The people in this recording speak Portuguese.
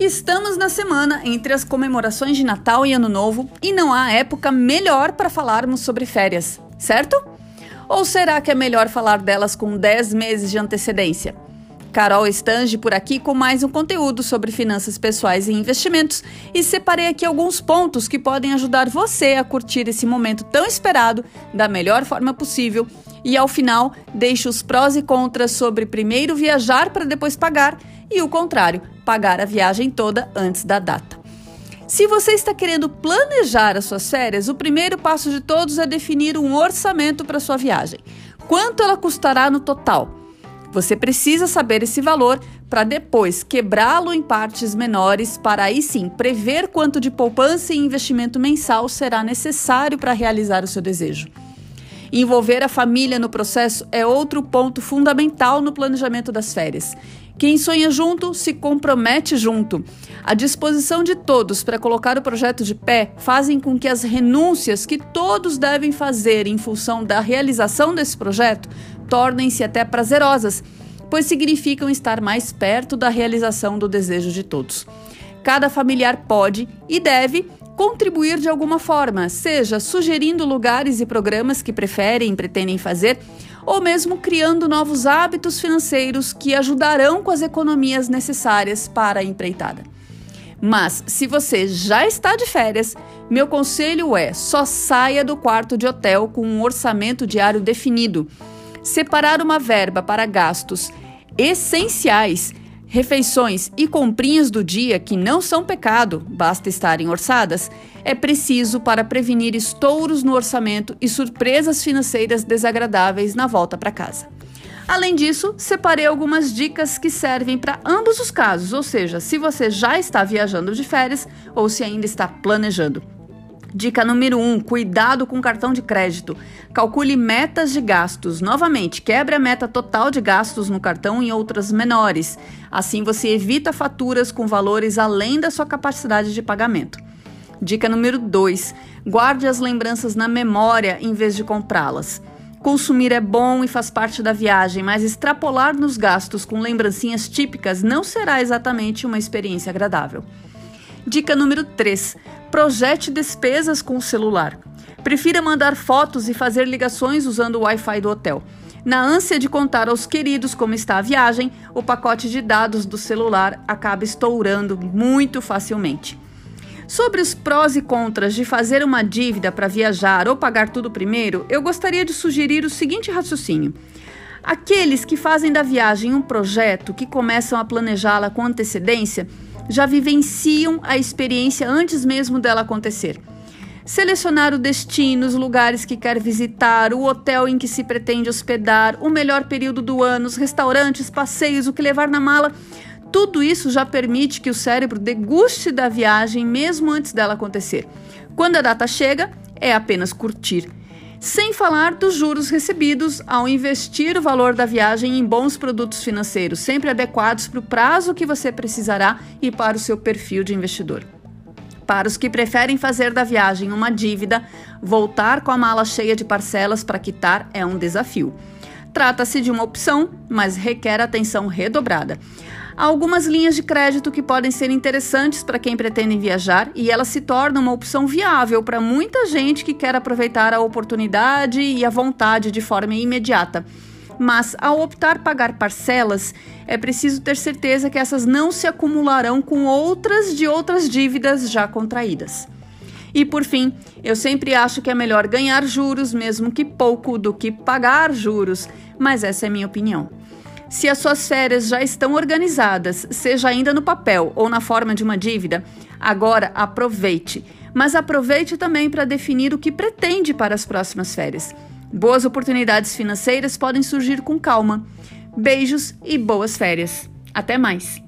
Estamos na semana entre as comemorações de Natal e Ano Novo e não há época melhor para falarmos sobre férias, certo? Ou será que é melhor falar delas com 10 meses de antecedência? Carol Estange por aqui com mais um conteúdo sobre finanças pessoais e investimentos e separei aqui alguns pontos que podem ajudar você a curtir esse momento tão esperado da melhor forma possível e ao final deixo os prós e contras sobre primeiro viajar para depois pagar e o contrário, pagar a viagem toda antes da data. Se você está querendo planejar as suas férias, o primeiro passo de todos é definir um orçamento para sua viagem. Quanto ela custará no total? Você precisa saber esse valor para depois quebrá-lo em partes menores, para aí sim prever quanto de poupança e investimento mensal será necessário para realizar o seu desejo. Envolver a família no processo é outro ponto fundamental no planejamento das férias. Quem sonha junto se compromete junto. A disposição de todos para colocar o projeto de pé fazem com que as renúncias que todos devem fazer em função da realização desse projeto tornem-se até prazerosas, pois significam estar mais perto da realização do desejo de todos. Cada familiar pode e deve contribuir de alguma forma, seja sugerindo lugares e programas que preferem e pretendem fazer, ou mesmo criando novos hábitos financeiros que ajudarão com as economias necessárias para a empreitada. Mas se você já está de férias, meu conselho é só saia do quarto de hotel com um orçamento diário definido separar uma verba para gastos essenciais, refeições e comprinhas do dia que não são pecado, basta estarem orçadas, é preciso para prevenir estouros no orçamento e surpresas financeiras desagradáveis na volta para casa. Além disso, separei algumas dicas que servem para ambos os casos, ou seja, se você já está viajando de férias ou se ainda está planejando. Dica número 1: um, cuidado com cartão de crédito. Calcule metas de gastos. Novamente, quebre a meta total de gastos no cartão em outras menores. Assim você evita faturas com valores além da sua capacidade de pagamento. Dica número 2: guarde as lembranças na memória em vez de comprá-las. Consumir é bom e faz parte da viagem, mas extrapolar nos gastos com lembrancinhas típicas não será exatamente uma experiência agradável. Dica número 3: projete despesas com o celular. Prefira mandar fotos e fazer ligações usando o Wi-Fi do hotel. Na ânsia de contar aos queridos como está a viagem, o pacote de dados do celular acaba estourando muito facilmente. Sobre os prós e contras de fazer uma dívida para viajar ou pagar tudo primeiro, eu gostaria de sugerir o seguinte raciocínio. Aqueles que fazem da viagem um projeto, que começam a planejá-la com antecedência, já vivenciam a experiência antes mesmo dela acontecer. Selecionar o destino, os lugares que quer visitar, o hotel em que se pretende hospedar, o melhor período do ano, os restaurantes, passeios, o que levar na mala. Tudo isso já permite que o cérebro deguste da viagem mesmo antes dela acontecer. Quando a data chega, é apenas curtir sem falar dos juros recebidos ao investir o valor da viagem em bons produtos financeiros, sempre adequados para o prazo que você precisará e para o seu perfil de investidor. Para os que preferem fazer da viagem uma dívida, voltar com a mala cheia de parcelas para quitar é um desafio. Trata-se de uma opção, mas requer atenção redobrada. Há algumas linhas de crédito que podem ser interessantes para quem pretende viajar e elas se tornam uma opção viável para muita gente que quer aproveitar a oportunidade e a vontade de forma imediata. Mas ao optar pagar parcelas, é preciso ter certeza que essas não se acumularão com outras de outras dívidas já contraídas. E por fim, eu sempre acho que é melhor ganhar juros, mesmo que pouco, do que pagar juros, mas essa é minha opinião. Se as suas férias já estão organizadas, seja ainda no papel ou na forma de uma dívida, agora aproveite. Mas aproveite também para definir o que pretende para as próximas férias. Boas oportunidades financeiras podem surgir com calma. Beijos e boas férias. Até mais!